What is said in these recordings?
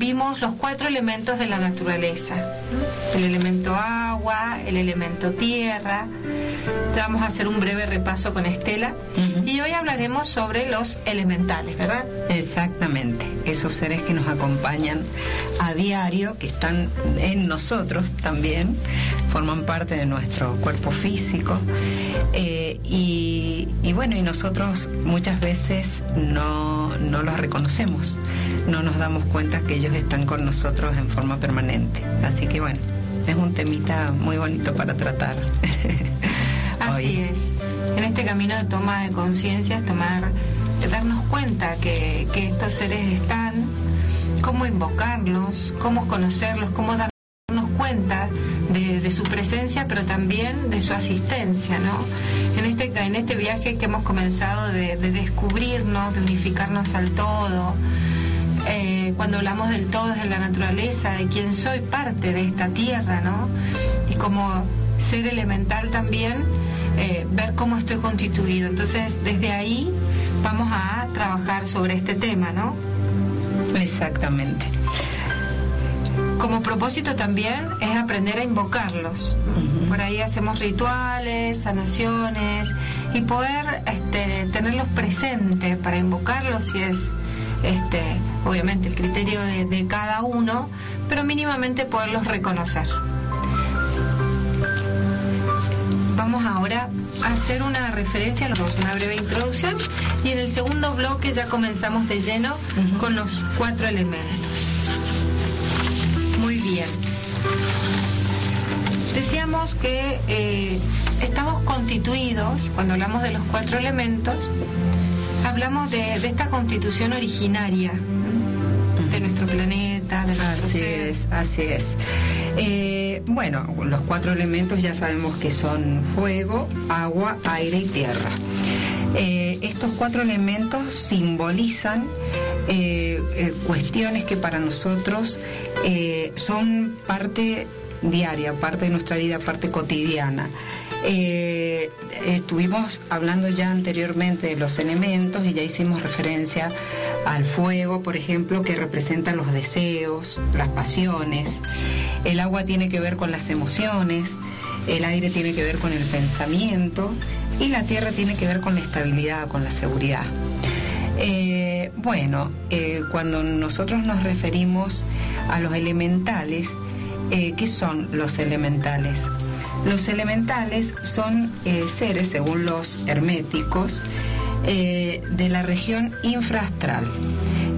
vimos los cuatro elementos de la naturaleza. El elemento agua, el elemento tierra. Vamos a hacer un breve repaso con Estela. Y hoy hablaremos sobre los elementales, ¿verdad? Exactamente. Esos seres que nos acompañan a diario, que están en nosotros también, forman parte de nuestro cuerpo físico. Eh, y, bueno, y nosotros muchas veces no, no los reconocemos, no nos damos cuenta que ellos están con nosotros en forma permanente. Así que bueno, es un temita muy bonito para tratar. Así es. En este camino de toma de conciencia es tomar, darnos cuenta que, que estos seres están, cómo invocarlos, cómo conocerlos, cómo darnos cuenta de, su presencia, pero también de su asistencia, ¿no? En este, en este viaje que hemos comenzado de, de descubrirnos, de unificarnos al todo, eh, cuando hablamos del todo de la naturaleza, de quién soy parte de esta tierra, ¿no? Y como ser elemental también, eh, ver cómo estoy constituido. Entonces, desde ahí vamos a trabajar sobre este tema, ¿no? Exactamente. Como propósito también es aprender a invocarlos. Por ahí hacemos rituales, sanaciones y poder este, tenerlos presentes para invocarlos si es este, obviamente el criterio de, cada uno, pero mínimamente poderlos reconocer. Vamos ahora a hacer una referencia, una breve introducción y en el segundo bloque ya comenzamos de lleno con los cuatro elementos. Muy bien. Decíamos que eh, estamos constituidos, cuando hablamos de los cuatro elementos, hablamos de, esta constitución originaria de nuestro planeta, de nuestro Así es, así es. Eh, bueno, los cuatro elementos ya sabemos que son fuego, agua, aire y tierra. Eh, estos cuatro elementos simbolizan eh, cuestiones que para nosotros son parte diaria, parte de nuestra vida, parte cotidiana. Eh, estuvimos hablando ya anteriormente de los elementos y ya hicimos referencia al fuego, por ejemplo, que representa los deseos, las pasiones. El agua tiene que ver con las emociones, el aire tiene que ver con el pensamiento y la tierra tiene que ver con la estabilidad, con la seguridad. Eh, bueno, eh, cuando nosotros nos referimos a los elementales, ¿qué son los elementales? Los elementales son eh, seres, según los herméticos, eh, de la región infrastral,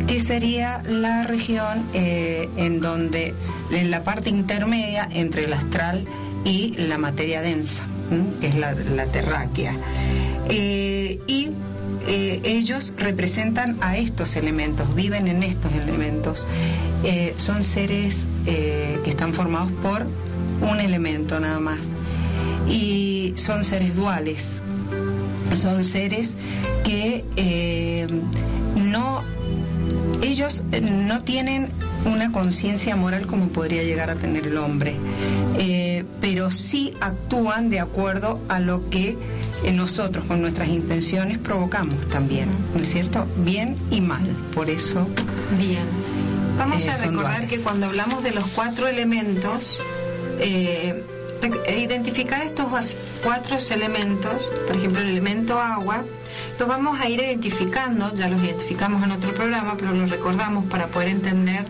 que sería la región eh, en donde, en la parte intermedia entre el astral y la materia densa, que es la, la terráquea. y ellos representan a estos elementos, viven en estos elementos. son seres que están formados por un elemento nada más. Y son seres duales, son seres que eh, no, ellos no tienen una conciencia moral como podría llegar a tener el hombre, eh, pero sí actúan de acuerdo a lo que eh, nosotros con nuestras intenciones provocamos también, ¿no es cierto? Bien y mal, por eso. Bien. Vamos a recordar que cuando hablamos de los cuatro elementos, eh, identificar estos cuatro elementos, por ejemplo el elemento agua, los vamos a ir identificando, ya los identificamos en otro programa, pero los recordamos para poder entender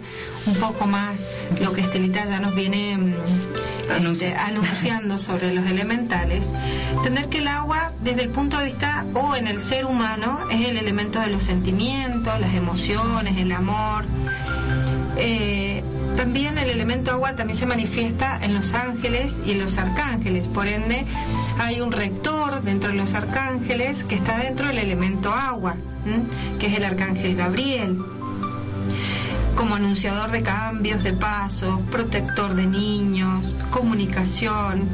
un poco más lo que Estelita ya nos viene mm, este, anunciando sobre los elementales. Entender que el agua, desde el punto de vista o en el ser humano, es el elemento de los sentimientos, las emociones, el amor. Eh, también el elemento agua también se manifiesta en los ángeles y en los arcángeles, por ende hay un rector dentro de los arcángeles que está dentro del elemento agua, que es el arcángel Gabriel, como anunciador de cambios, de pasos, protector de niños, comunicación,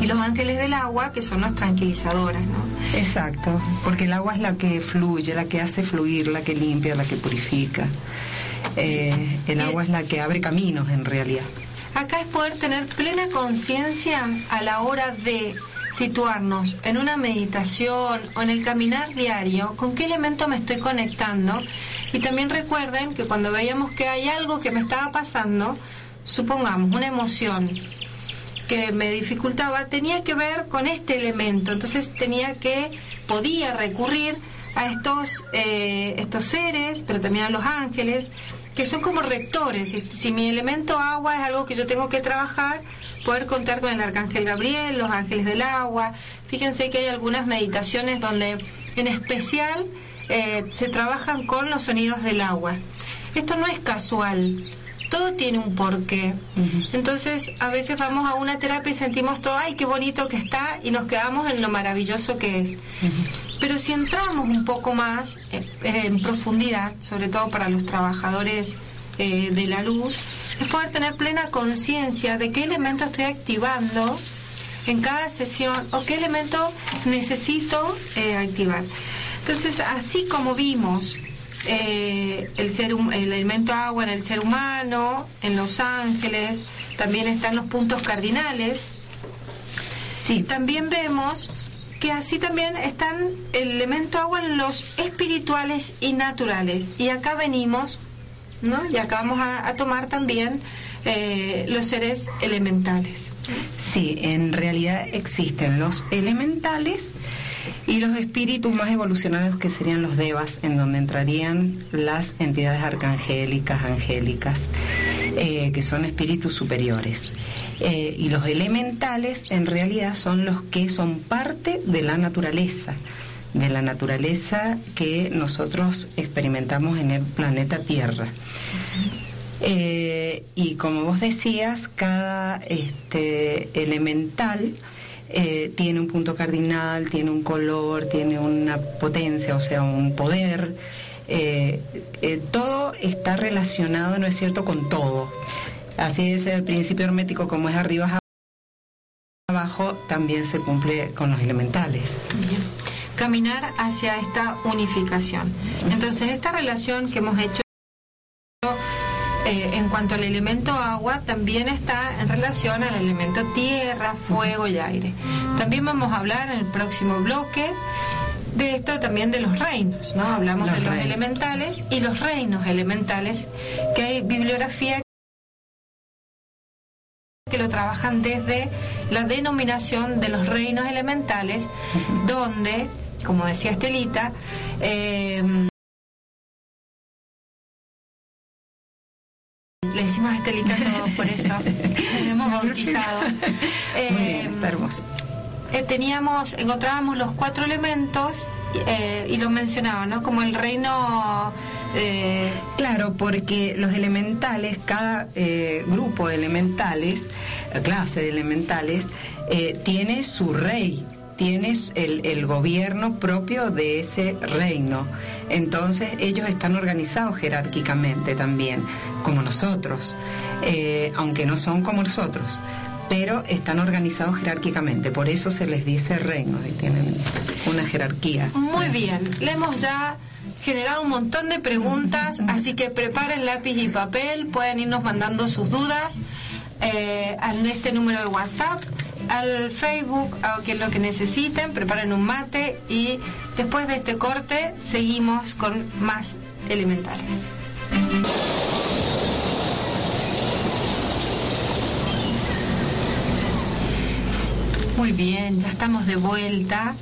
y los ángeles del agua que son las tranquilizadoras, ¿no? Exacto, porque el agua es la que fluye, la que hace fluir, la que limpia, la que purifica. Eh, el agua es la que abre caminos en realidad. Acá es poder tener plena conciencia a la hora de situarnos en una meditación o en el caminar diario, con qué elemento me estoy conectando. Y también recuerden que cuando veíamos que hay algo que me estaba pasando, supongamos una emoción que me dificultaba, tenía que ver con este elemento. Entonces tenía que, podía recurrir a estos, eh, estos seres, pero también a los ángeles, que son como rectores. Si, si, mi elemento agua es algo que yo tengo que trabajar, poder contar con el arcángel Gabriel, los ángeles del agua. Fíjense que hay algunas meditaciones donde en especial eh, se trabajan con los sonidos del agua. Esto no es casual. Todo tiene un porqué. Entonces, a veces vamos a una terapia y sentimos todo, ay, qué bonito que está, y nos quedamos en lo maravilloso que es. Pero si entramos un poco más eh, en profundidad, sobre todo para los trabajadores eh, de la luz, es poder tener plena conciencia de qué elemento estoy activando en cada sesión o qué elemento necesito eh, activar. Entonces, así como vimos eh, el, ser, el elemento agua en el ser humano, en los ángeles, también están los puntos cardinales. Sí. También vemos que así también están el elemento agua en los espirituales y naturales. Y acá venimos, ¿no? Y acá vamos a, a tomar también eh, los seres elementales. Sí, en realidad existen los elementales y los espíritus más evolucionados que serían los devas, en donde entrarían las entidades arcangélicas, angélicas, eh, que son espíritus superiores. Eh, y los elementales en realidad son los que son parte de la naturaleza, de la naturaleza que nosotros experimentamos en el planeta Tierra. Eh, y como vos decías, cada este, elemental eh, tiene un punto cardinal, tiene un color, tiene una potencia, o sea, un poder. Eh, todo está relacionado, ¿no es cierto?, con todo. Así es el principio hermético, como es arriba abajo, también se cumple con los elementales. Caminar hacia esta unificación. Entonces, esta relación que hemos hecho eh, en cuanto al elemento agua, también está en relación al elemento tierra, fuego y aire. También vamos a hablar en el próximo bloque de esto también de los reinos, ¿no? Hablamos de los elementales y los reinos elementales, que hay bibliografía que lo trabajan desde la denominación de los reinos elementales, donde, como decía Estelita, eh, Le decimos Estelita todos por eso. hemos bautizado. Eh, hermoso. Eh, teníamos, encontrábamos los cuatro elementos eh, y lo mencionaba, ¿no? Como el reino. Claro, porque los elementales, cada grupo de elementales, clase de elementales, tiene su rey, tienes el, gobierno propio de ese reino. Entonces ellos están organizados jerárquicamente también, como nosotros, eh, aunque no son como nosotros, pero están organizados jerárquicamente, por eso se les dice reino y tienen una jerarquía. Muy bien, le hemos ya generado un montón de preguntas, así que preparen lápiz y papel, pueden irnos mandando sus dudas eh, a este número de WhatsApp al Facebook, a lo que necesiten, preparen un mate y después de este corte seguimos con más elementales. Muy bien, ya estamos de vuelta.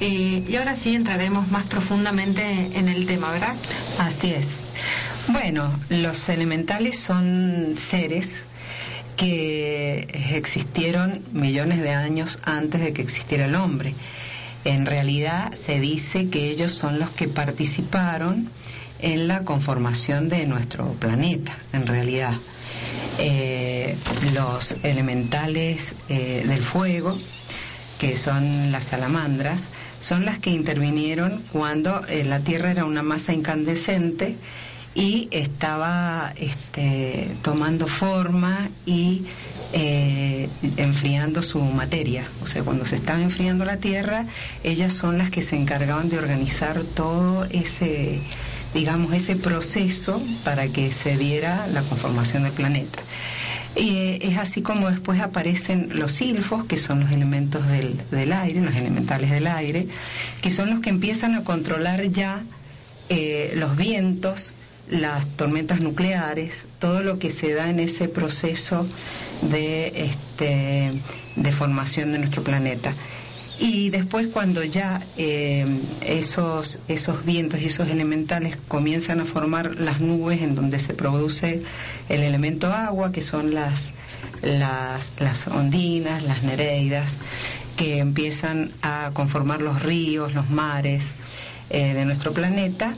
Eh, y ahora sí entraremos más profundamente en el tema, ¿verdad? Así es. Bueno, los elementales son seres que existieron millones de años antes de que existiera el hombre. En realidad se dice que ellos son los que participaron en la conformación de nuestro planeta, en realidad. Eh, los elementales eh, del fuego, que son las salamandras, son las que intervinieron cuando eh, la Tierra era una masa incandescente y estaba este, tomando forma y eh, enfriando su materia. O sea, cuando se estaba enfriando la Tierra, ellas son las que se encargaban de organizar todo ese, digamos, ese proceso para que se diera la conformación del planeta. Eh, es así como después aparecen los silfos, que son los elementos del, del, aire, los elementales del aire, que son los que empiezan a controlar ya eh, los vientos, las tormentas nucleares, todo lo que se da en ese proceso de, este, de formación de nuestro planeta. Y después cuando ya eh, esos, esos vientos y esos elementales comienzan a formar las nubes en donde se produce el elemento agua, que son las, las, las ondinas, las nereidas, que empiezan a conformar los ríos, los mares eh, de nuestro planeta,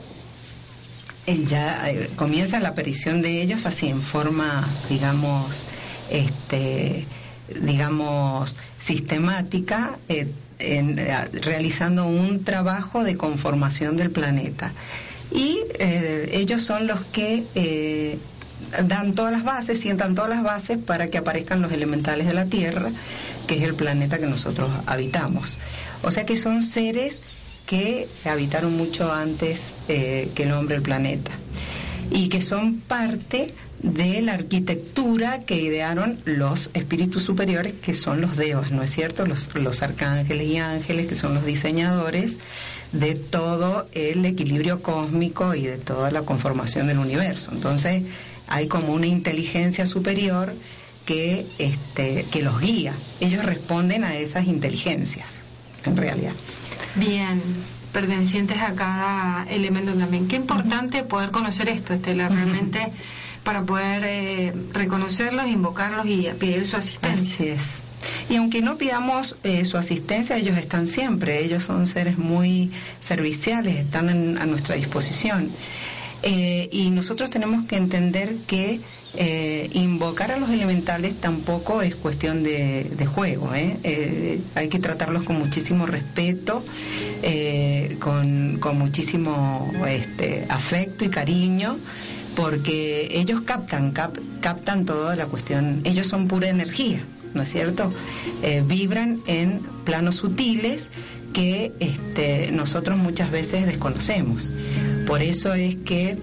ya eh, comienza la aparición de ellos así en forma, digamos, este, digamos, sistemática, eh, en, eh, realizando un trabajo de conformación del planeta. Y eh, ellos son los que dan todas las bases, sientan todas las bases para que aparezcan los elementales de la Tierra, que es el planeta que nosotros habitamos. O sea que son seres que habitaron mucho antes que el hombre el planeta y que son parte de la arquitectura que idearon los espíritus superiores, que son los devas, ¿no es cierto? Los, los arcángeles y ángeles, que son los diseñadores de todo el equilibrio cósmico y de toda la conformación del universo. Entonces, hay como una inteligencia superior que, este, que los guía. Ellos responden a esas inteligencias, en realidad. Bien, pertenecientes a cada elemento también. Qué importante poder conocer esto, Estela, realmente para poder eh, reconocerlos, invocarlos y pedir su asistencia. Así es. Y aunque no pidamos eh, su asistencia, ellos están siempre, ellos son seres muy serviciales, están a nuestra disposición. Eh, y nosotros tenemos que entender que invocar a los elementales tampoco es cuestión de, juego. hay que tratarlos con muchísimo respeto, con, muchísimo este, afecto y cariño porque ellos captan, captan toda la cuestión, ellos son pura energía, ¿no es cierto? Eh, vibran en planos sutiles que este, nosotros muchas veces desconocemos. Por eso es que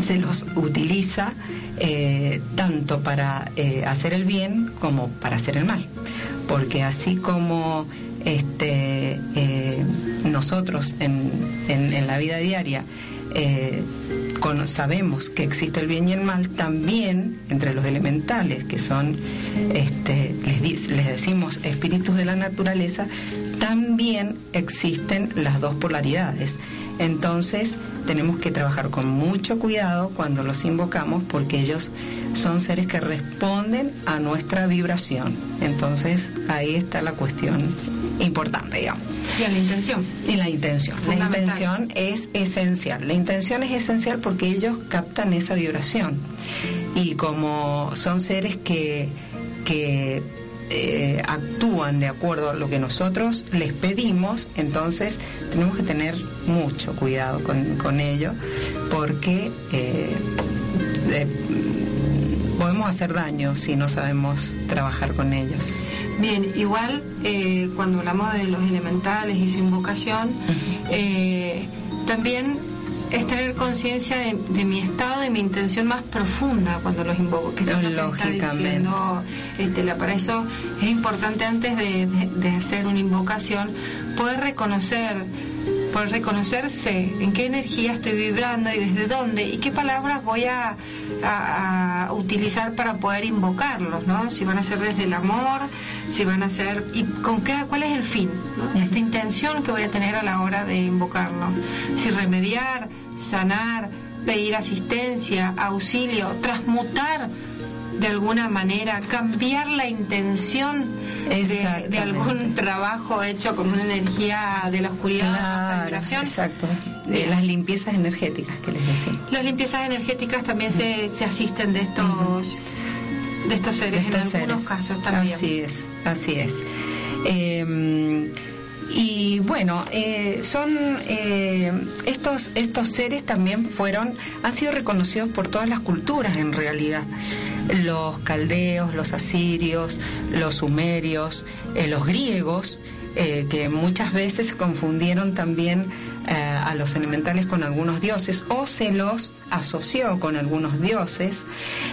se los utiliza eh, tanto para eh, hacer el bien como para hacer el mal. Porque así como este, nosotros en, en, la vida diaria sabemos que existe el bien y el mal, también entre los elementales, que son, este, les, les decimos espíritus de la naturaleza, también existen las dos polaridades. Entonces tenemos que trabajar con mucho cuidado cuando los invocamos porque ellos son seres que responden a nuestra vibración. Entonces ahí está la cuestión importante, digamos. Y la intención. Y la intención. La intención es esencial. La intención es esencial porque ellos captan esa vibración. Y como son seres que, que eh, actúan de acuerdo a lo que nosotros les pedimos, entonces tenemos que tener mucho cuidado con, con ello porque eh, podemos hacer daño si no sabemos trabajar con ellos. Bien, igual eh, cuando hablamos de los elementales y su invocación, eh, también es tener conciencia de, mi estado, de mi intención más profunda cuando los invoco. Que Lógicamente. Este, para eso es importante antes de hacer una invocación poder reconocer por reconocerse en qué energía estoy vibrando y desde dónde y qué palabras voy a, utilizar para poder invocarlos, ¿no? Si van a ser desde el amor, si van a ser y con qué cuál es el fin, esta intención que voy a tener a la hora de invocarlo, si remediar, sanar, pedir asistencia, auxilio, transmutar de alguna manera, cambiar la intención de, algún trabajo hecho con una energía de la oscuridad, Exacto, de las limpiezas energéticas que les decía. Las limpiezas energéticas también se, se asisten de estos, de estos seres, en algunos casos también. Así es, así es. Eh, y bueno, eh, son eh, estos estos seres también fueron han sido reconocidos por todas las culturas en realidad. Los caldeos, los asirios, los sumerios, eh, los griegos eh, que muchas veces confundieron también eh, a los elementales con algunos dioses o se los asoció con algunos dioses.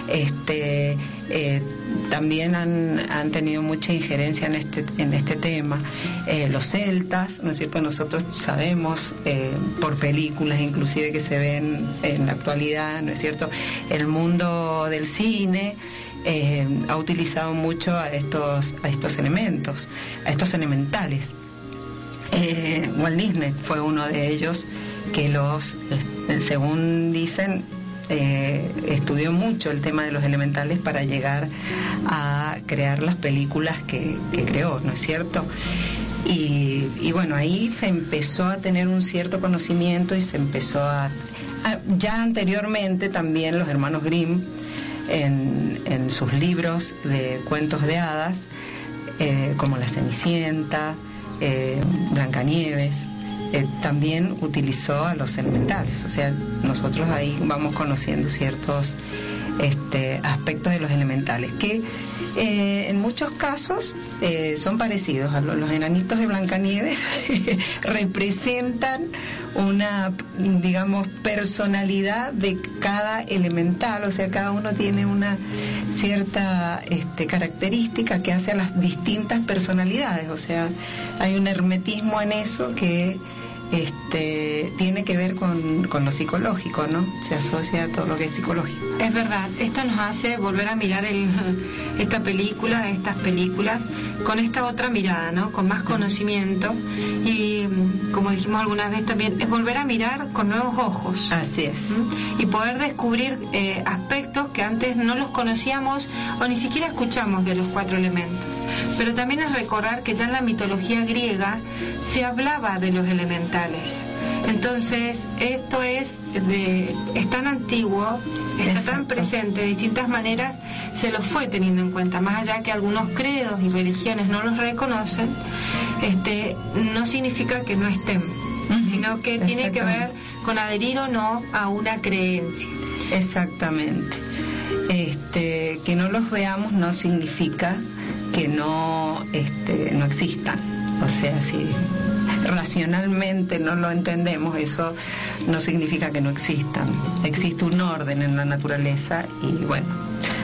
Este, eh, también han, han, tenido mucha injerencia en este, en este tema. Eh, los celtas, ¿no es cierto? Nosotros sabemos por películas inclusive que se ven en la actualidad, ¿no es cierto? El mundo del cine. ha utilizado mucho a estos, a estos elementos, a estos elementales. Eh, Walt Disney fue uno de ellos que los, eh, según dicen, eh, estudió mucho el tema de los elementales para llegar a crear las películas que, creó, ¿no es cierto? Y, bueno, ahí se empezó a tener un cierto conocimiento y se empezó a... ya anteriormente también los hermanos Grimm, en, en sus libros de cuentos de hadas, como La Cenicienta, eh, Blancanieves, eh, también utilizó a los elementales. O sea, nosotros ahí vamos conociendo ciertos este, aspectos de los elementales, que eh, en muchos casos eh, son parecidos a los, enanitos de Blancanieves, representan una, digamos, personalidad de cada elemental, o sea, cada uno tiene una cierta este, característica que hace a las distintas personalidades, o sea, hay un hermetismo en eso que este, tiene que ver con, con, lo psicológico, ¿no? Se asocia a todo lo que es psicológico. Es verdad, esto nos hace volver a mirar el, esta película, estas películas, con esta otra mirada, ¿no? Con más conocimiento y, como dijimos alguna vez también, es volver a mirar con nuevos ojos. Así es. Y poder descubrir eh, aspectos que antes no los conocíamos o ni siquiera escuchamos de los cuatro elementos. Pero también es recordar que ya en la mitología griega se hablaba de los elementales. Entonces, esto es, de, es tan antiguo, está tan presente de distintas maneras, se lo fue teniendo en cuenta. Más allá que algunos credos y religiones no los reconocen, este, no significa que no estén, sino que tiene que ver con adherir o no a una creencia. Exactamente. Este, que no los veamos no significa que no, este, no existan. O sea, si racionalmente no lo entendemos, eso no significa que no existan. Existe un orden en la naturaleza y bueno,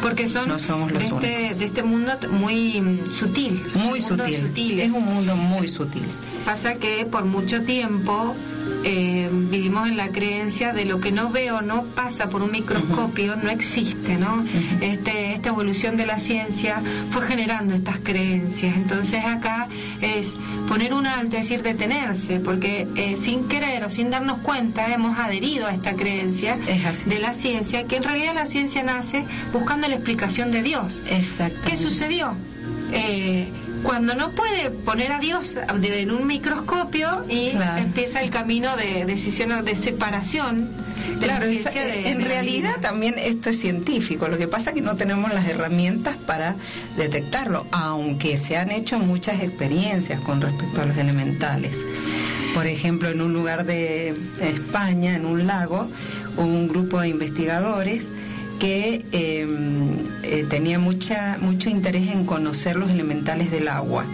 porque son no somos los de, este, de este mundo muy sutil. Muy sutil. Es un mundo muy sutil. Pasa que por mucho tiempo eh, vivimos en la creencia de lo que no veo no pasa por un microscopio, no existe, ¿no? este, esta evolución de la ciencia fue generando estas creencias. Entonces acá es poner un alto, es decir, detenerse, porque eh, sin querer o sin darnos cuenta hemos adherido a esta creencia de la ciencia, que en realidad la ciencia nace buscando la explicación de Dios. ¿Qué sucedió? Eh, cuando no puede poner a Dios en un microscopio y empieza el camino de decisión de separación. De claro, en realidad también esto es científico, lo que pasa es que no tenemos las herramientas para detectarlo, aunque se han hecho muchas experiencias con respecto a los elementales. Por ejemplo, en un lugar de España, en un lago, un grupo de investigadores que em, eh, tenía mucha, mucho interés en conocer los elementales del agua.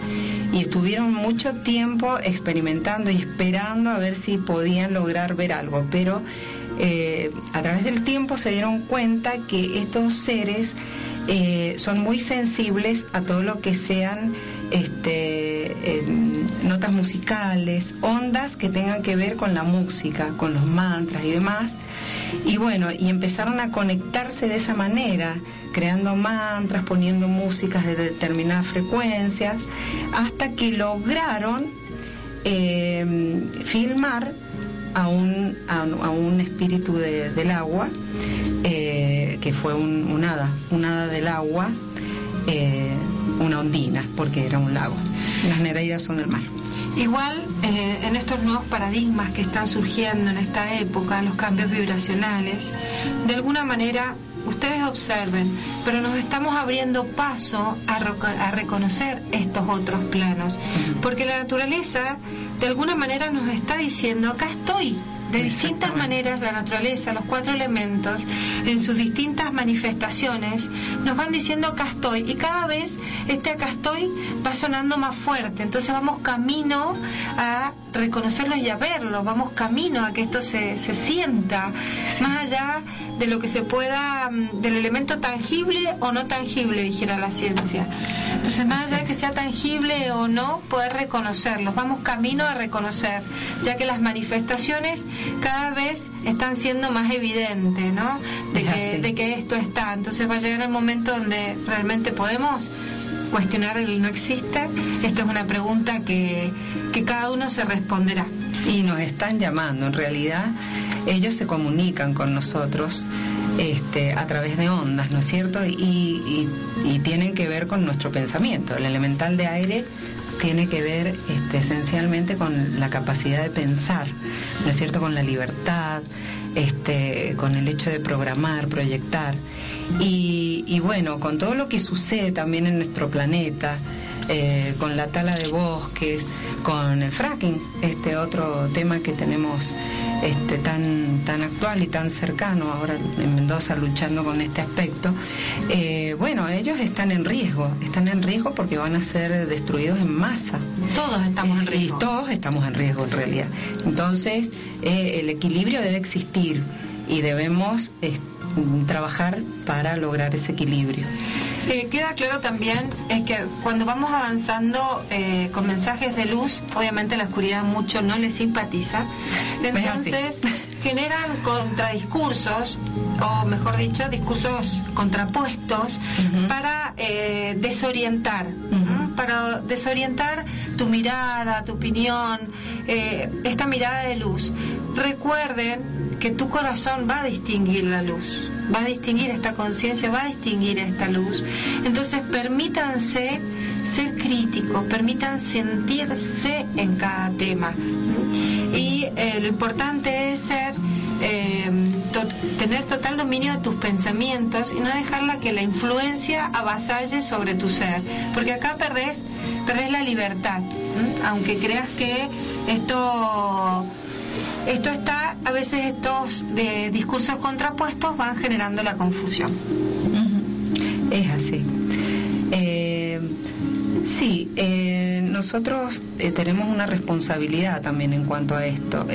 Y estuvieron mucho tiempo experimentando y esperando a ver si podían lograr ver algo, pero eh, a través del tiempo se dieron cuenta que estos seres eh, son muy sensibles a todo lo que sean este, em, notas musicales, ondas que tengan que ver con la música, con los mantras y demás. Y bueno, y empezaron a conectarse de esa manera, creando mantras, poniendo músicas de determinadas frecuencias, hasta que lograron em, filmar a un, a, un espíritu del agua, eh, que fue un, hada, un hada del agua. Eh, una ondina, porque era un lago. Las Nereidas son del mar. Igual, eh, en estos nuevos paradigmas que están surgiendo en esta época, los cambios vibracionales, de alguna manera ustedes observen, pero nos estamos abriendo paso a, a, reconocer estos otros planos, porque la naturaleza de alguna manera nos está diciendo, acá estoy, De distintas maneras la naturaleza, los cuatro elementos, en sus distintas manifestaciones, nos van diciendo acá estoy y cada vez este acá estoy va sonando más fuerte. Entonces vamos camino a reconocerlo y a verlo, vamos camino a que esto se, se sienta, más allá de lo que se pueda, mm, del elemento tangible o no tangible, dijera la ciencia. Entonces, más allá de que sea tangible o no, poder reconocerlos, vamos camino a reconocer, ya que las manifestaciones cada vez están siendo más evidentes, ¿no? De que, de que esto está. Entonces va a llegar el momento donde realmente podemos cuestionar el no existe? Esta es una pregunta que, que cada uno se responderá. Y nos están llamando, en realidad ellos se comunican con nosotros este, a través de ondas, ¿no es cierto? Y, tienen que ver con nuestro pensamiento. El elemental de aire tiene que ver este, esencialmente con la capacidad de pensar, ¿no es cierto? Con la libertad, este, con el hecho de programar, proyectar. Y, bueno, con todo lo que sucede también en nuestro planeta, eh, con la tala de bosques, con el fracking, este otro tema que tenemos este, tan, tan actual y tan cercano ahora en Mendoza luchando con este aspecto, eh, bueno, ellos están en riesgo, están en riesgo porque van a ser destruidos en masa. Todos estamos en riesgo. Y todos estamos en riesgo en realidad. Entonces, eh, el equilibrio debe existir y debemos trabajar para lograr ese equilibrio. Eh, queda claro también es que cuando vamos avanzando eh, con mensajes de luz, obviamente la oscuridad mucho no le simpatiza, entonces generan contradiscursos, o mejor dicho, discursos contrapuestos para eh, desorientar, para desorientar tu mirada, tu opinión, esta mirada de luz. Recuerden que tu corazón va a distinguir la luz va a distinguir esta conciencia, va a distinguir esta luz. Entonces permítanse ser críticos, permitan sentirse en cada tema. Y eh, lo importante es ser, eh, tener total dominio de tus pensamientos y no dejarla que la influencia avasalle sobre tu ser, porque acá perdés, perdés la libertad, aunque creas que esto esto está, a veces estos de discursos contrapuestos van generando la confusión. Es así. Eh, sí, eh, nosotros eh, tenemos una responsabilidad también en cuanto a esto.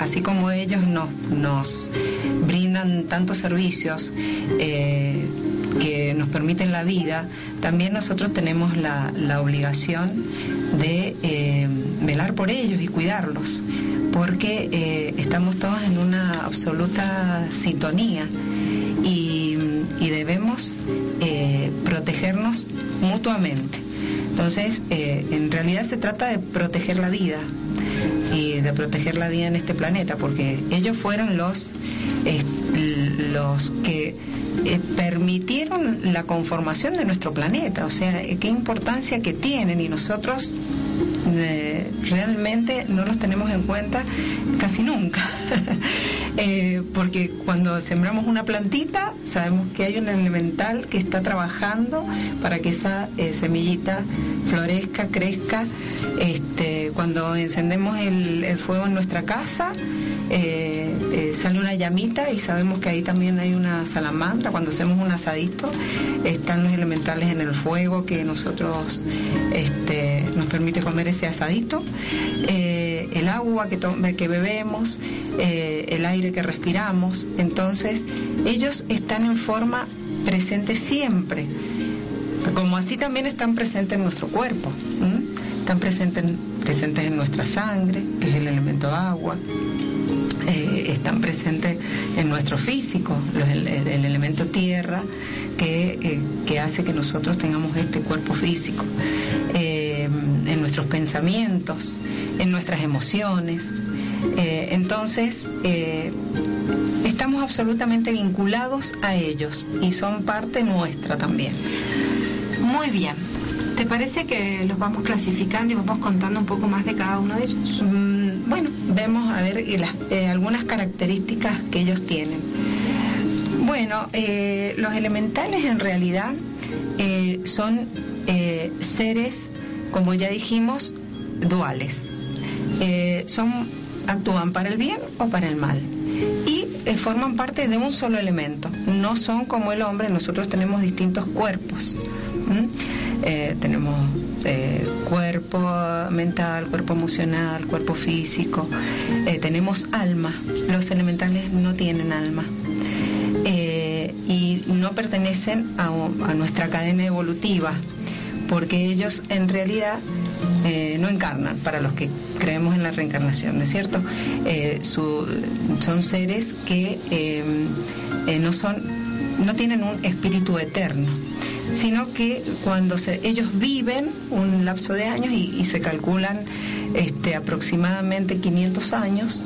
así como ellos nos, nos brindan tantos servicios que nos permiten la vida, también nosotros tenemos la, la obligación de velar por ellos y cuidarlos porque eh, estamos todos en una absoluta sintonía y, debemos eh, protegernos mutuamente. Entonces, eh, en realidad se trata de proteger la vida y de proteger la vida en este planeta, porque ellos fueron los, los que permitieron la conformación de nuestro planeta, o sea, qué importancia que tienen y nosotros realmente no los tenemos en cuenta casi nunca. Eh, porque cuando sembramos una plantita, sabemos que hay un elemental que está trabajando para que esa eh, semillita florezca, crezca. Este, cuando encendemos el, fuego en nuestra casa, eh, sale una llamita y sabemos que ahí también hay una salamandra. Cuando hacemos un asadito, están los elementales en el fuego que nosotros este, nos permite comer ese asadito, eh, el agua que, que bebemos, eh, el aire que respiramos. Entonces, ellos están en forma presente siempre, como así también están presentes en nuestro cuerpo. Están presentes, presentes en nuestra sangre, que es el elemento agua. Eh, están presentes en nuestro físico, el, elemento tierra, que, que, hace que nosotros tengamos este cuerpo físico en nuestros pensamientos, en nuestras emociones. Eh, entonces, eh, estamos absolutamente vinculados a ellos y son parte nuestra también. Muy bien. ¿Te parece que los vamos clasificando y vamos contando un poco más de cada uno de ellos? Mm, bueno, vemos a ver eh, algunas características que ellos tienen. Bueno, los elementales en realidad son seres como ya dijimos, duales. Eh, son actúan para el bien o para el mal. Y eh, forman parte de un solo elemento. No son como el hombre, nosotros tenemos distintos cuerpos. Eh, tenemos eh, cuerpo mental, cuerpo emocional, cuerpo físico, tenemos alma. Los elementales no tienen alma. y no pertenecen a, nuestra cadena evolutiva, porque ellos en realidad eh, no encarnan, para los que creemos en la reencarnación, ¿no es cierto? Eh, son seres que eh, no son, no tienen un espíritu eterno, sino que cuando ellos viven un lapso de años y, se calculan este, aproximadamente 500 años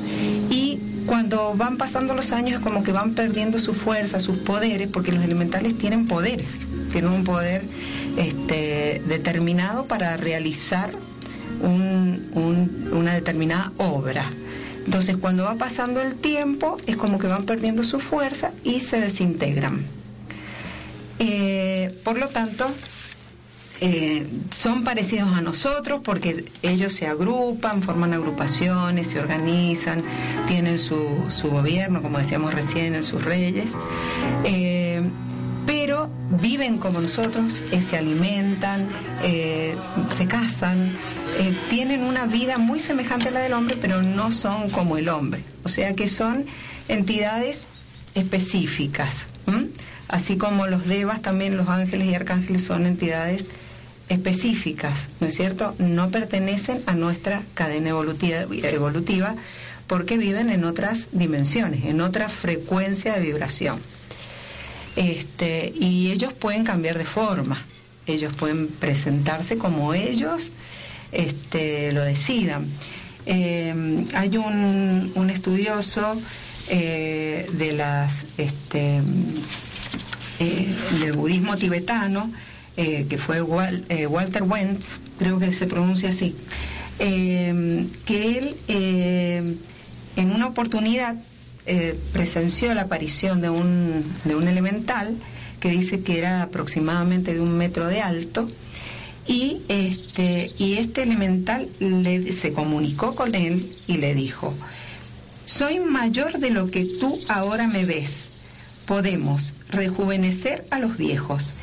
y cuando van pasando los años es como que van perdiendo su fuerza, sus poderes, porque los elementales tienen poderes, tienen un poder este, determinado para realizar una determinada obra. Entonces, cuando va pasando el tiempo, es como que van perdiendo su fuerza y se desintegran. Eh, por lo tanto, eh, son parecidos a nosotros porque ellos se agrupan, forman agrupaciones, se organizan, tienen su, su gobierno, como decíamos recién, en sus reyes. Eh, pero viven como nosotros, eh, se alimentan, eh, se casan, eh, tienen una vida muy semejante a la del hombre, pero no son como el hombre. O sea que son entidades específicas. Así como los devas, también los ángeles y arcángeles son entidades específicas, ¿no es cierto? No pertenecen a nuestra cadena evolutiva, evolutiva porque viven en otras dimensiones, en otra frecuencia de vibración este, y ellos pueden cambiar de forma, ellos pueden presentarse como ellos este, lo decidan. Eh, hay un, un estudioso eh, de las este, eh, del budismo tibetano que fue Walter Wentz, creo que se pronuncia así, que él en una oportunidad eh, presenció la aparición de un, de un elemental que dice que era aproximadamente de un metro de alto y este, y este elemental le, se comunicó con él y le dijo, soy mayor de lo que tú ahora me ves. Podemos rejuvenecer a los viejos,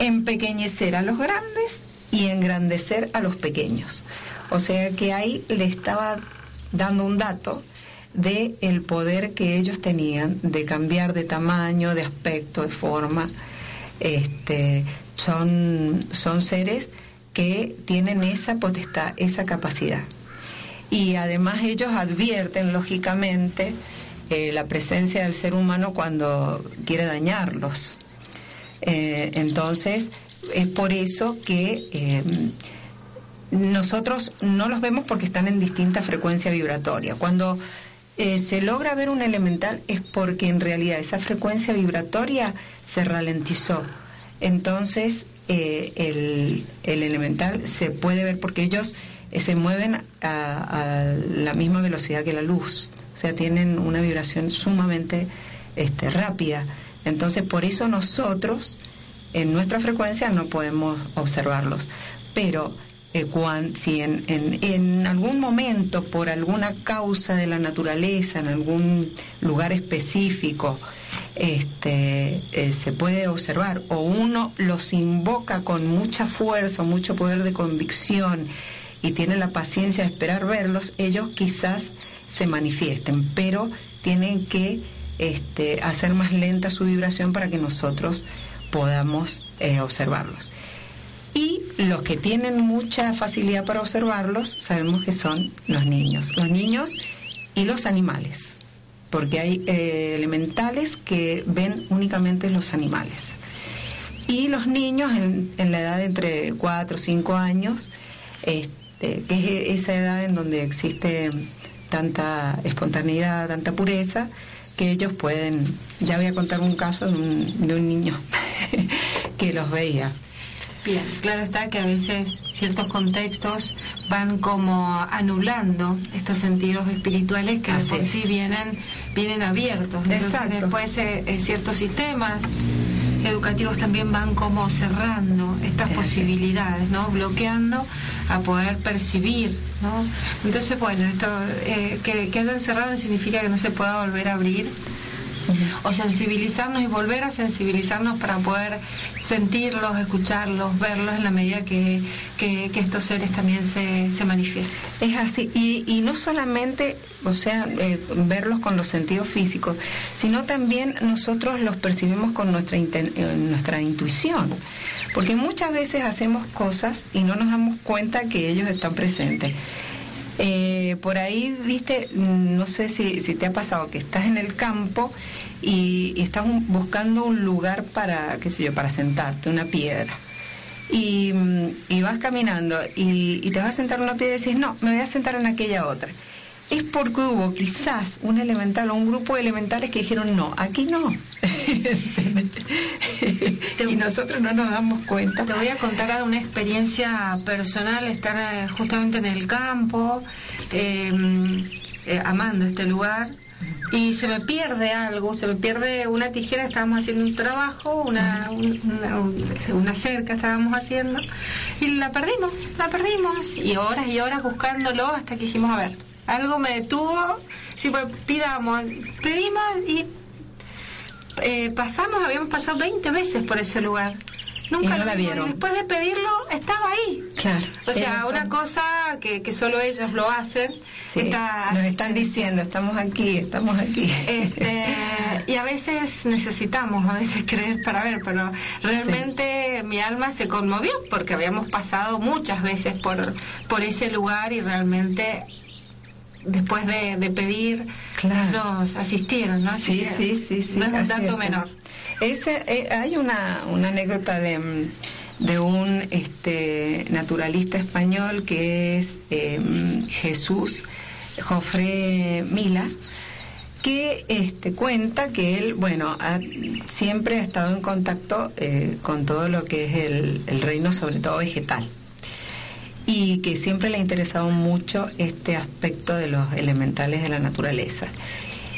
empequeñecer a los grandes y engrandecer a los pequeños. O sea que ahí le estaba dando un dato de el poder que ellos tenían de cambiar de tamaño, de aspecto, de forma. Este, son, son seres que tienen esa potestad, esa capacidad. Y además ellos advierten, lógicamente, eh, la presencia del ser humano cuando quiere dañarlos. Eh, entonces, es por eso que eh, nosotros no los vemos porque están en distinta frecuencia vibratoria. Cuando eh, se logra ver un elemental es porque en realidad esa frecuencia vibratoria se ralentizó. Entonces eh, el, elemental se puede ver porque ellos eh, se mueven a, la misma velocidad que la luz, o sea, tienen una vibración sumamente este, rápida. Entonces por eso nosotros en nuestra frecuencia no podemos observarlos. Pero eh, si en, en, algún momento, por alguna causa de la naturaleza, en algún lugar específico, este, eh, se puede observar, o uno los invoca con mucha fuerza, mucho poder de convicción, y tiene la paciencia de esperar verlos, ellos quizás se manifiesten, pero tienen que este, hacer más lenta su vibración para que nosotros podamos eh, observarlos. Y los que tienen mucha facilidad para observarlos, sabemos que son los niños. Los niños y los animales. Porque hay eh, elementales que ven únicamente los animales. Y los niños en, la edad de entre 4 o 5 años, este, que es esa edad en donde existe tanta espontaneidad, tanta pureza, que ellos pueden, ya voy a contar un caso de un, de un niño que los veía Bien, claro está que a veces ciertos contextos van como anulando estos sentidos espirituales que por sí vienen, vienen abiertos. Entonces después eh, eh, ciertos sistemas educativos también van como cerrando estas posibilidades, ¿no? Bloqueando a poder percibir, ¿no? Entonces, bueno, esto eh, que, que hayan cerrado no significa que no se pueda volver a abrir o sensibilizarnos y volver a sensibilizarnos para poder sentirlos, escucharlos, verlos en la medida que, que, estos seres también se, se manifiestan. Es así, y, y no solamente, o sea, eh, verlos con los sentidos físicos, sino también nosotros los percibimos con nuestra, eh, nuestra intuición, porque muchas veces hacemos cosas y no nos damos cuenta que ellos están presentes. Eh, por ahí, viste, no sé si, si te ha pasado que estás en el campo y, estás buscando un lugar para, qué sé yo, para sentarte, una piedra. Y, vas caminando y, y, te vas a sentar en una piedra y dices, no, me voy a sentar en aquella otra es porque hubo quizás un elemental o un grupo de elementales que dijeron no, aquí no. y nosotros no nos damos cuenta. Te voy a contar una experiencia personal, estar eh, justamente en el campo, em, eh, amando este lugar. Y se me pierde algo, se me pierde una tijera, estábamos haciendo un trabajo, una, una, una cerca estábamos haciendo, y la perdimos, la perdimos, y horas y horas buscándolo hasta que dijimos, a ver, algo me detuvo. Sí, pues pidamos, pedimos y eh, pasamos, habíamos pasado 20 veces por ese lugar. Nunca lo la vieron. después de pedirlo, estaba ahí. Claro. O sea, una cosa que, que solo ellos lo hacen. nos están diciendo, estamos aquí, estamos aquí. Este, y a veces necesitamos, a veces creer para ver, pero realmente mi alma se conmovió porque habíamos pasado muchas veces por, por ese lugar y realmente después de, pedir, ellos asistieron, ¿no? sí, sí, sí, sí. No es un tanto menor. Ese, eh, hay una, una anécdota de, de un este, naturalista español que es em, Jesús Jofre Mila, que este, cuenta que él, bueno, siempre ha estado en contacto eh, con todo lo que es el, el reino, sobre todo vegetal y que siempre le ha interesado mucho este aspecto de los elementales de la naturaleza.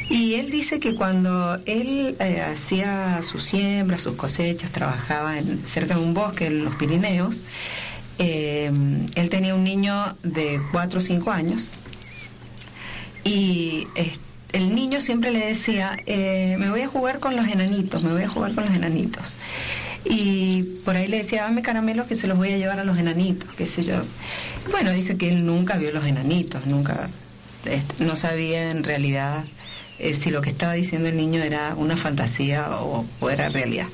Y él dice que cuando él eh, hacía sus siembras, sus cosechas, trabajaba en, cerca de un bosque en los Pirineos, eh, él tenía un niño de 4 o 5 años y el niño siempre le decía, eh, me voy a jugar con los enanitos, me voy a jugar con los enanitos y por ahí le decía, dame caramelos que se los voy a llevar a los enanitos, qué sé yo. Bueno, dice que él nunca vio los enanitos, nunca, este, no sabía en realidad eh, si lo que estaba diciendo el niño era una fantasía o, era realidad.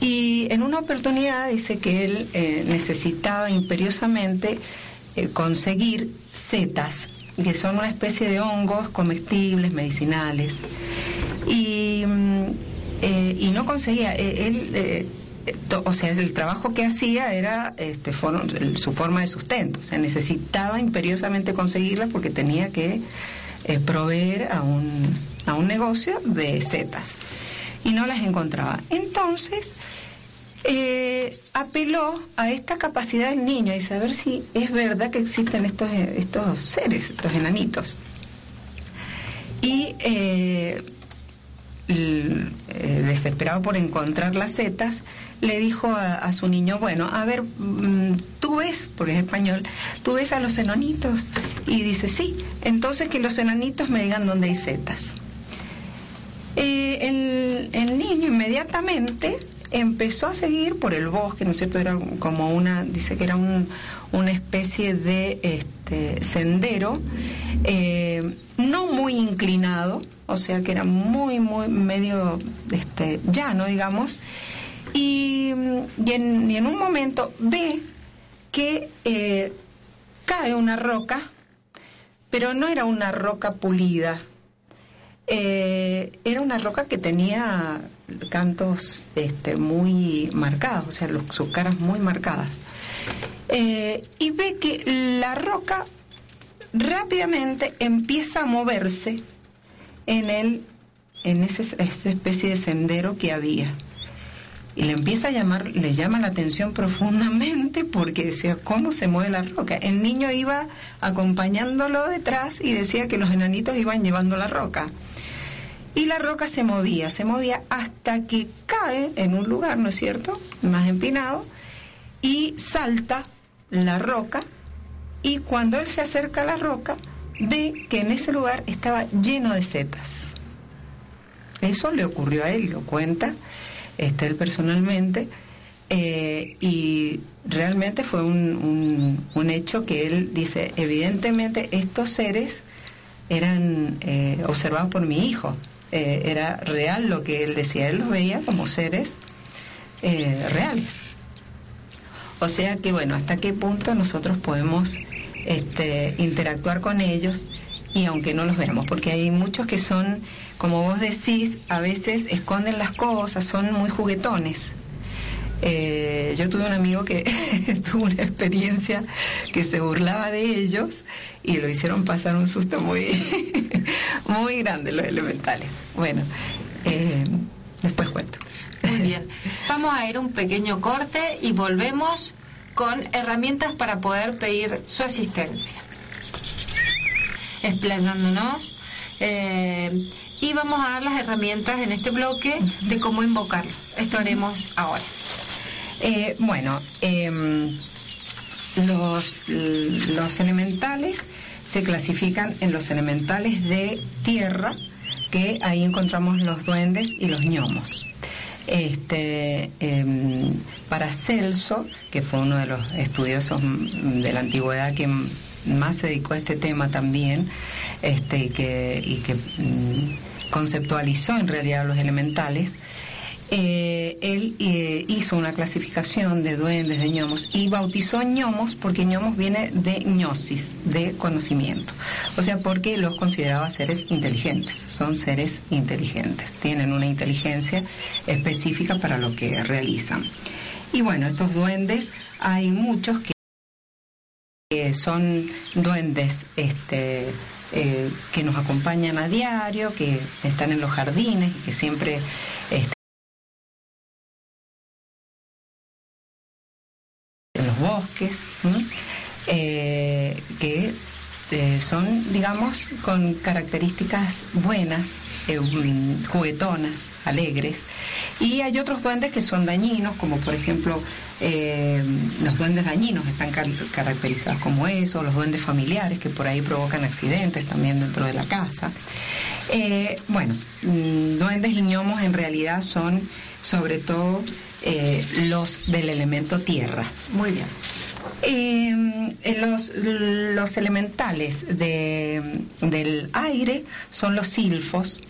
Y en una oportunidad dice que él eh, necesitaba imperiosamente eh, conseguir setas, que son una especie de hongos comestibles, medicinales. Y eh, y no conseguía. Eh, él, eh, o sea, el trabajo que hacía era este, su forma de sustento. O sea, necesitaba imperiosamente conseguirla porque tenía que proveer a un, a un negocio de setas. Y no las encontraba. Entonces, apeló a esta capacidad del niño y saber si es verdad que existen estos, estos seres, estos enanitos. Y desesperado por encontrar las setas, le dijo a, su niño, bueno, a ver, mm, tú ves, porque es español, tú ves a los enanitos. Y dice, sí, entonces que los enanitos me digan dónde hay setas. Eh, el, niño inmediatamente empezó a seguir por el bosque, ¿no es cierto? Era como una, dice que era una especie de este, sendero, eh, no muy inclinado, o sea que era muy, muy medio este, llano, digamos, y, en, un momento ve que eh, cae una roca, pero no era una roca pulida, eh, era una roca que tenía cantos este, muy marcados, o sea, sus caras muy marcadas. Eh, y ve que la roca rápidamente empieza a moverse en, el, en ese, esa especie de sendero que había. Y le empieza a llamar, le llama la atención profundamente porque decía, ¿cómo se mueve la roca? El niño iba acompañándolo detrás y decía que los enanitos iban llevando la roca. Y la roca se movía, se movía hasta que cae en un lugar, ¿no es cierto?, más empinado, y salta la roca, y cuando él se acerca a la roca, ve que en ese lugar estaba lleno de setas. Eso le ocurrió a él, lo cuenta este, él personalmente, eh, y realmente fue un, un, hecho que él dice, evidentemente estos seres eran eh, observados por mi hijo, eh, era real lo que él decía, él los veía como seres reales. O sea que bueno, hasta qué punto nosotros podemos este, interactuar con ellos y aunque no los veamos, porque hay muchos que son, como vos decís, a veces esconden las cosas, son muy juguetones. Eh, yo tuve un amigo que tuvo una experiencia que se burlaba de ellos y lo hicieron pasar un susto muy, muy grande los elementales. Bueno, eh, después cuento. Muy bien. Vamos a ir un pequeño corte y volvemos con herramientas para poder pedir su asistencia explayándonos. Eh, y vamos a dar las herramientas en este bloque de cómo invocarlos. Esto haremos ahora. Eh, bueno, em, los, los elementales se clasifican en los elementales de tierra, que ahí encontramos los duendes y los gnomos. Este, eh, para Celso, que fue uno de los estudiosos de la antigüedad que más se dedicó a este tema también este, y que, y que mm, conceptualizó en realidad los elementales, eh, él eh, hizo una clasificación de duendes, de ñomos, y bautizó ñomos porque ñomos viene de gnosis, de conocimiento. O sea, porque los consideraba seres inteligentes, son seres inteligentes, tienen una inteligencia específica para lo que realizan. Y bueno, estos duendes hay muchos que son duendes este, eh, que nos acompañan a diario, que están en los jardines, que siempre este, bosques, eh, que eh, son, digamos, con características buenas, juguetonas, alegres. Y hay otros duendes que son dañinos, como por ejemplo eh, los duendes dañinos están caracterizados como eso, los duendes familiares que por ahí provocan accidentes también dentro de la casa. Eh, bueno, mm, duendes y gnomos en realidad son sobre todo eh, los del elemento tierra. Muy bien. los, los, elementales de, del aire son los silfos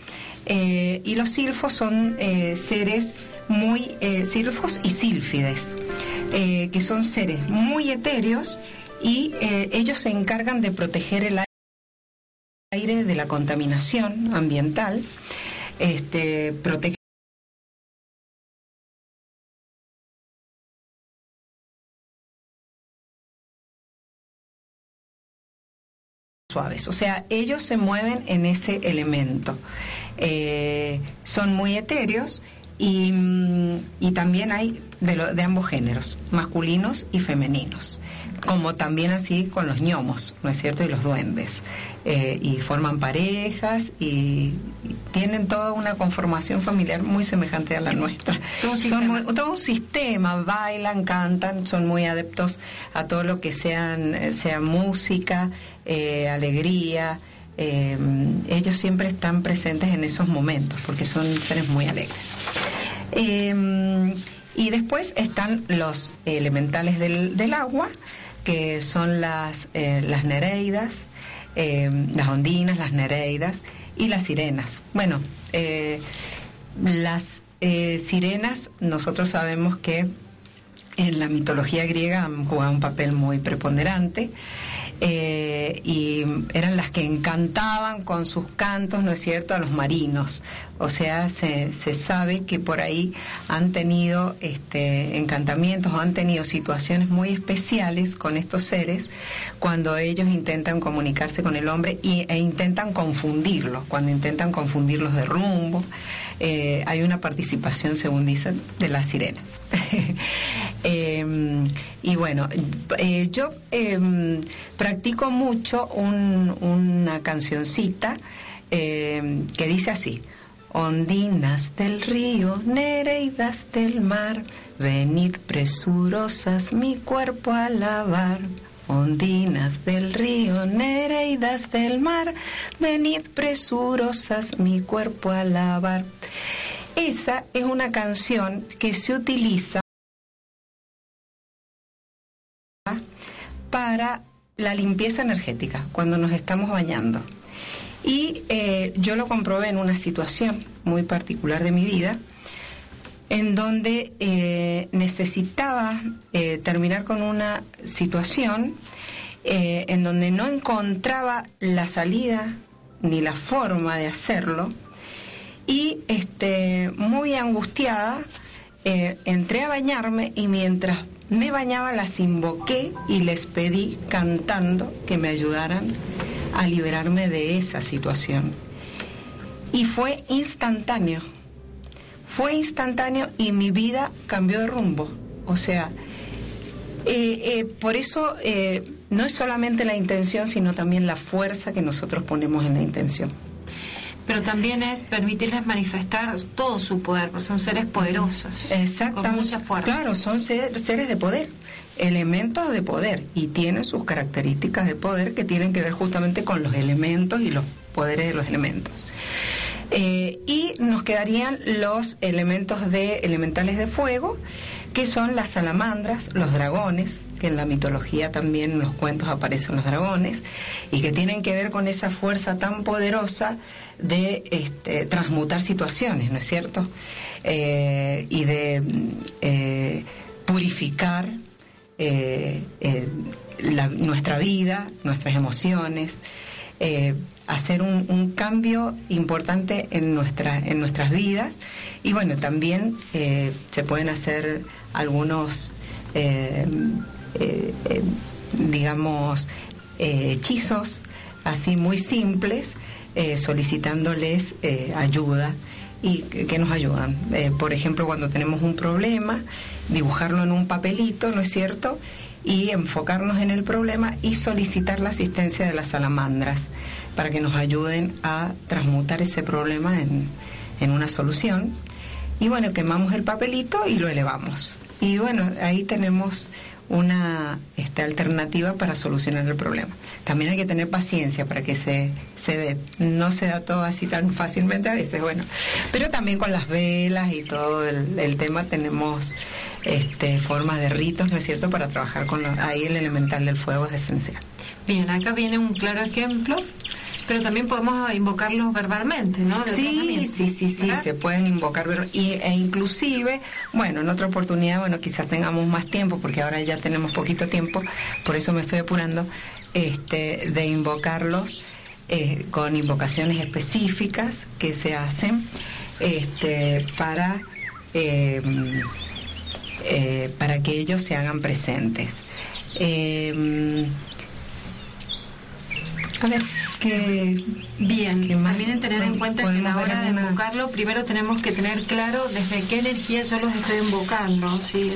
y los silfos son seres muy eh, silfos y sílfides, eh, que son seres muy etéreos y eh, ellos se encargan de proteger el aire de la contaminación ambiental, este, O sea, ellos se mueven en ese elemento. son muy etéreos y, mm, y también hay de, de, ambos géneros, masculinos y femeninos, como también así con los ñomos, ¿no es cierto? Y los duendes. Eh, y forman parejas y, tienen toda una conformación familiar muy semejante a la nuestra. Todo un, sistema. todo un sistema, bailan, cantan, son muy adeptos a todo lo que sean, eh, sea música, eh, alegría. Eh, ellos siempre están presentes en esos momentos porque son seres muy alegres. Eh, y después están los elementales del, agua, que son las, eh, las nereidas, las ondinas, las nereidas y las sirenas. Bueno, las sirenas nosotros sabemos que en la mitología griega han jugado un papel muy preponderante. Eh, y eran las que encantaban con sus cantos, ¿no es cierto?, a los marinos. O sea, se, se sabe que por ahí han tenido este, encantamientos han tenido situaciones muy especiales con estos seres cuando ellos intentan comunicarse con el hombre y, e intentan confundirlos, cuando intentan confundirlos de rumbo. Eh, hay una participación, según dicen, de las sirenas. Em, y bueno, eh, yo em, practico mucho una cancioncita em, que dice así. Ondinas del río, nereidas del mar, venid presurosas mi cuerpo a lavar. Ondinas del río, nereidas del mar, venid presurosas mi cuerpo a lavar. Esa es una canción que se utiliza para la limpieza energética, cuando nos estamos bañando. Y eh, yo lo comprobé en una situación muy particular de mi vida, en donde eh, necesitaba eh, terminar con una situación en donde no encontraba la salida ni la forma de hacerlo y este, muy angustiada entré a bañarme y mientras me bañaba las invoqué y les pedí cantando que me ayudaran a liberarme de esa situación. Y fue instantáneo, fue instantáneo y mi vida cambió de rumbo. O sea, eh, eh, por eso eh, no es solamente la intención, sino también la fuerza que nosotros ponemos en la intención. Pero también es permitirles manifestar todo su poder, porque son seres poderosos. Exactamente. Con mucha fuerza. Claro, son seres de poder elementos de poder y tienen sus características de poder que tienen que ver justamente con los elementos y los poderes de los elementos. Eh, y nos quedarían los elementos de elementales de fuego, que son las salamandras, los dragones, que en la mitología también en los cuentos aparecen los dragones, y que tienen que ver con esa fuerza tan poderosa de este, transmutar situaciones, ¿no es cierto? Eh, y de eh, purificar eh, eh, nuestra vida, nuestras emociones, eh, hacer un, cambio importante en, nuestra, en nuestras vidas y bueno, también se pueden hacer algunos, digamos, hechizos así muy simples, solicitándoles ayuda y que, nos ayudan. Eh, por ejemplo, cuando tenemos un problema, dibujarlo en un papelito, ¿no es cierto? Y enfocarnos en el problema y solicitar la asistencia de las salamandras para que nos ayuden a transmutar ese problema en, en una solución. Y bueno, quemamos el papelito y lo elevamos. Y bueno, ahí tenemos una este, alternativa para solucionar el problema. También hay que tener paciencia para que se, se dé. No se da todo así tan fácilmente a veces, bueno. Pero también con las velas y todo el, tema tenemos este, formas de ritos, ¿no es cierto?, para trabajar con ahí el elemental del fuego es esencial. Bien, acá viene un claro ejemplo pero también podemos invocarlos verbalmente, ¿no? sí, sí, sí, sí, se pueden invocar y, e inclusive, bueno, en otra oportunidad, bueno, quizás tengamos más tiempo porque ahora ya tenemos poquito tiempo, por eso me estoy apurando, este, de invocarlos eh, con invocaciones específicas que se hacen este, para eh, eh, para que ellos se hagan presentes. A ver, que bien, también tener en cuenta que a la hora de invocarlo, primero tenemos que tener claro desde qué energía yo los estoy invocando, ¿sí?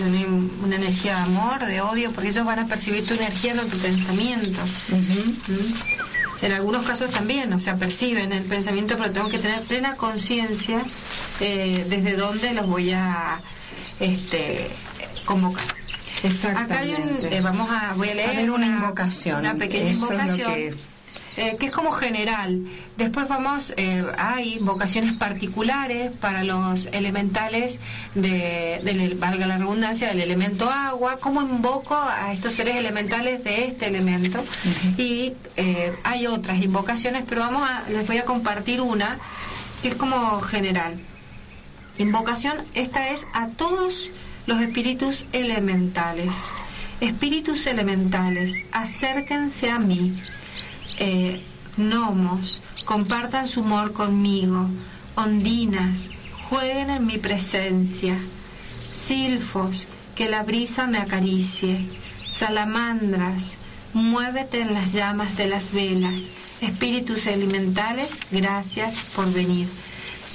una energía de amor, de odio, porque ellos van a percibir tu energía, no tu pensamiento. ¿Mm? En algunos casos también, o sea, perciben el pensamiento, pero tengo que tener plena conciencia eh, desde dónde los voy a este, convocar. Acá hay un, eh, vamos a, voy a leer una, invocación, una pequeña invocación eh, que es como general. Después vamos, eh, hay vocaciones particulares para los elementales de, valga la redundancia, del elemento agua, cómo invoco a estos seres elementales de este elemento. Y eh, hay otras invocaciones, pero vamos a, les voy a compartir una que es como general. Invocación, esta es a todos los espíritus elementales. Espíritus elementales, acérquense a mí. Eh, gnomos, compartan su humor conmigo, ondinas, jueguen en mi presencia, silfos, que la brisa me acaricie, salamandras, muévete en las llamas de las velas, espíritus elementales, gracias por venir.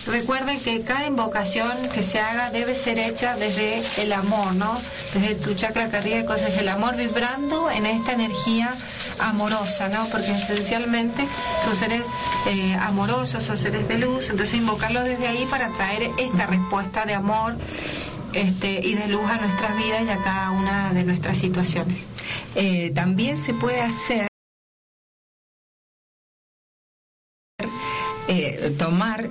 Recuerden que cada invocación que se haga debe ser hecha desde el amor, ¿no? Desde tu chakra cardíaco, desde el amor vibrando en esta energía amorosa, ¿no? Porque esencialmente son seres eh, amorosos, son seres de luz, entonces invocarlos desde ahí para traer esta respuesta de amor este, y de luz a nuestras vidas y a cada una de nuestras situaciones. Eh, también se puede hacer Eh, tomar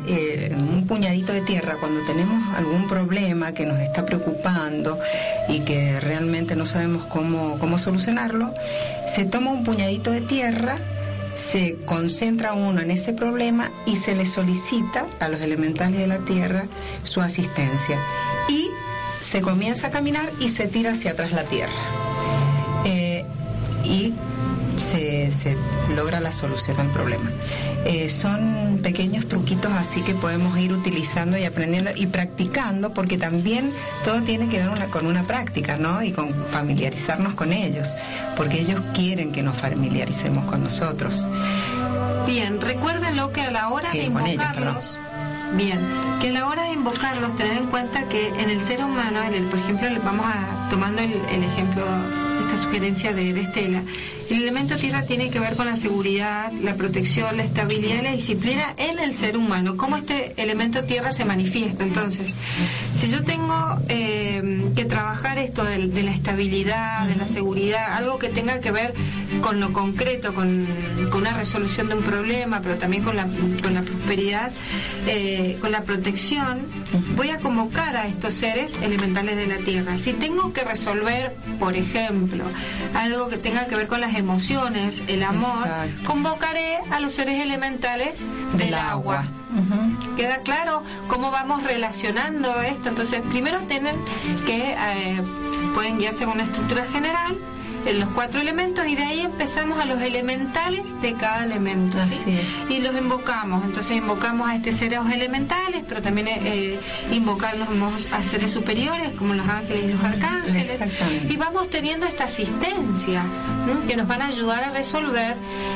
puñadito de tierra cuando tenemos algún problema que nos está preocupando y que realmente no sabemos cómo, cómo solucionarlo, se toma un puñadito de tierra, se concentra uno en ese problema y se le solicita a los elementales de la tierra su asistencia. Y se comienza a caminar y se tira hacia atrás la tierra. Eh, y se, se, logra la solución al problema. Eh, son pequeños truquitos así que podemos ir utilizando y aprendiendo y practicando, porque también todo tiene que ver una, con una práctica, ¿no? Y con familiarizarnos con ellos, porque ellos quieren que nos familiaricemos con nosotros. Bien, recuérdenlo que a la hora de invocarlos, bien, que a la hora de invocarlos, tener en cuenta que en el ser humano, en el, por ejemplo, vamos a tomando el, el ejemplo esta sugerencia de, de, Estela. El elemento tierra tiene que ver con la seguridad, la protección, la estabilidad y la disciplina en el ser humano. ¿Cómo este elemento tierra se manifiesta? Entonces, si yo tengo eh, que trabajar esto de, la estabilidad, de la seguridad, algo que tenga que ver con lo concreto, con, con una resolución de un problema, pero también con la, con la prosperidad, eh, con la protección, voy a convocar a estos seres elementales de la tierra. Si tengo que resolver, por ejemplo, algo que tenga que ver con las emociones, el amor, Exacto. convocaré a los seres elementales del, del agua. agua. Uh -huh. ¿Queda claro cómo vamos relacionando esto? Entonces, primero tienen que, eh, pueden guiarse con una estructura general, en los cuatro elementos y de ahí empezamos a los elementales de cada elemento ¿sí? y los invocamos entonces invocamos a este seres elementales pero también eh, invocamos a seres superiores como los ángeles y los arcángeles y vamos teniendo esta asistencia ¿no? que nos van a ayudar a resolver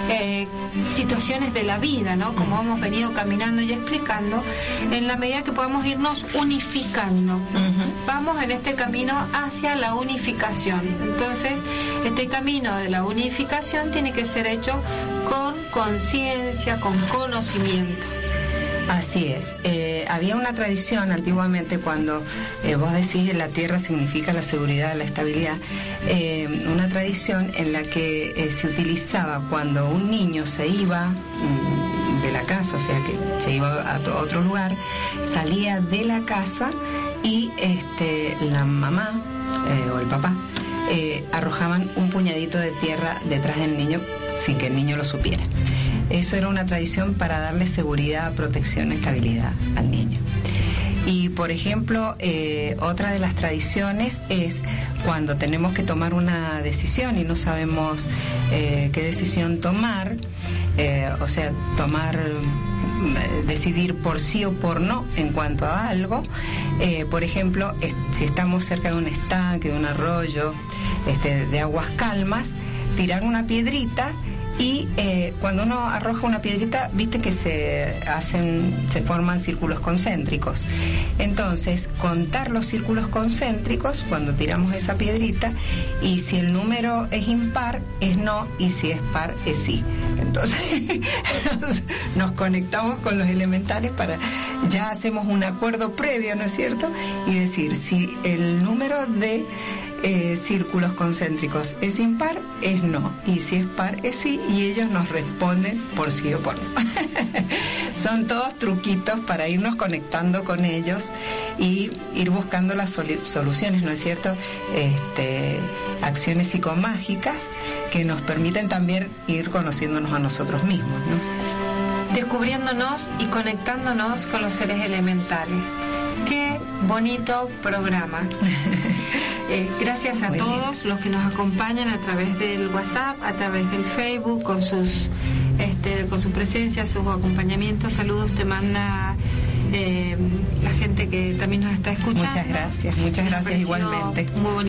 eh, situaciones de la vida ¿no? como hemos venido caminando y explicando en la medida que podamos irnos unificando uh -huh. Vamos en este camino hacia la unificación entonces este camino de la unificación tiene que ser hecho con conciencia, con conocimiento. Así es. Eh, había una tradición antiguamente cuando eh, vos decís la tierra significa la seguridad, la estabilidad, eh, una tradición en la que eh, se utilizaba cuando un niño se iba mm, de la casa, o sea que se iba a otro lugar, salía de la casa y este, la mamá eh, o el papá eh, arrojaban un puñadito de tierra detrás del niño sin que el niño lo supiera. Eso era una tradición para darle seguridad, protección, estabilidad al niño. Y por ejemplo, eh, otra de las tradiciones es cuando tenemos que tomar una decisión y no sabemos qué decisión tomar, o sea, tomar decidir por sí o por no en cuanto a algo. Eh, por ejemplo, si estamos cerca de un estanque, de un arroyo, este, de aguas calmas, tirar una piedrita y eh, cuando uno arroja una piedrita, viste que se hacen, se forman círculos concéntricos. Entonces, contar los círculos concéntricos cuando tiramos esa piedrita y si el número es impar, es no, y si es par, es sí. Entonces, nos, nos conectamos con los elementales para, ya hacemos un acuerdo previo, ¿no es cierto? Y decir, si el número de eh, círculos concéntricos es impar, es no. Y si es par, es sí. Y ellos nos responden por sí o por no. Son todos truquitos para irnos conectando con ellos y ir buscando las soluciones, ¿no es cierto? Este, acciones psicomágicas que nos permiten también ir conociéndonos a nosotros mismos, ¿no? Descubriéndonos y conectándonos con los seres elementales. Qué bonito programa. Eh, gracias a Muy todos bien. los que nos acompañan a través del WhatsApp, a través del Facebook, con sus este, con su presencia, sus acompañamientos. Saludos te manda eh, la gente que también nos está escuchando. Muchas gracias, muchas gracias igualmente. Muy bonito.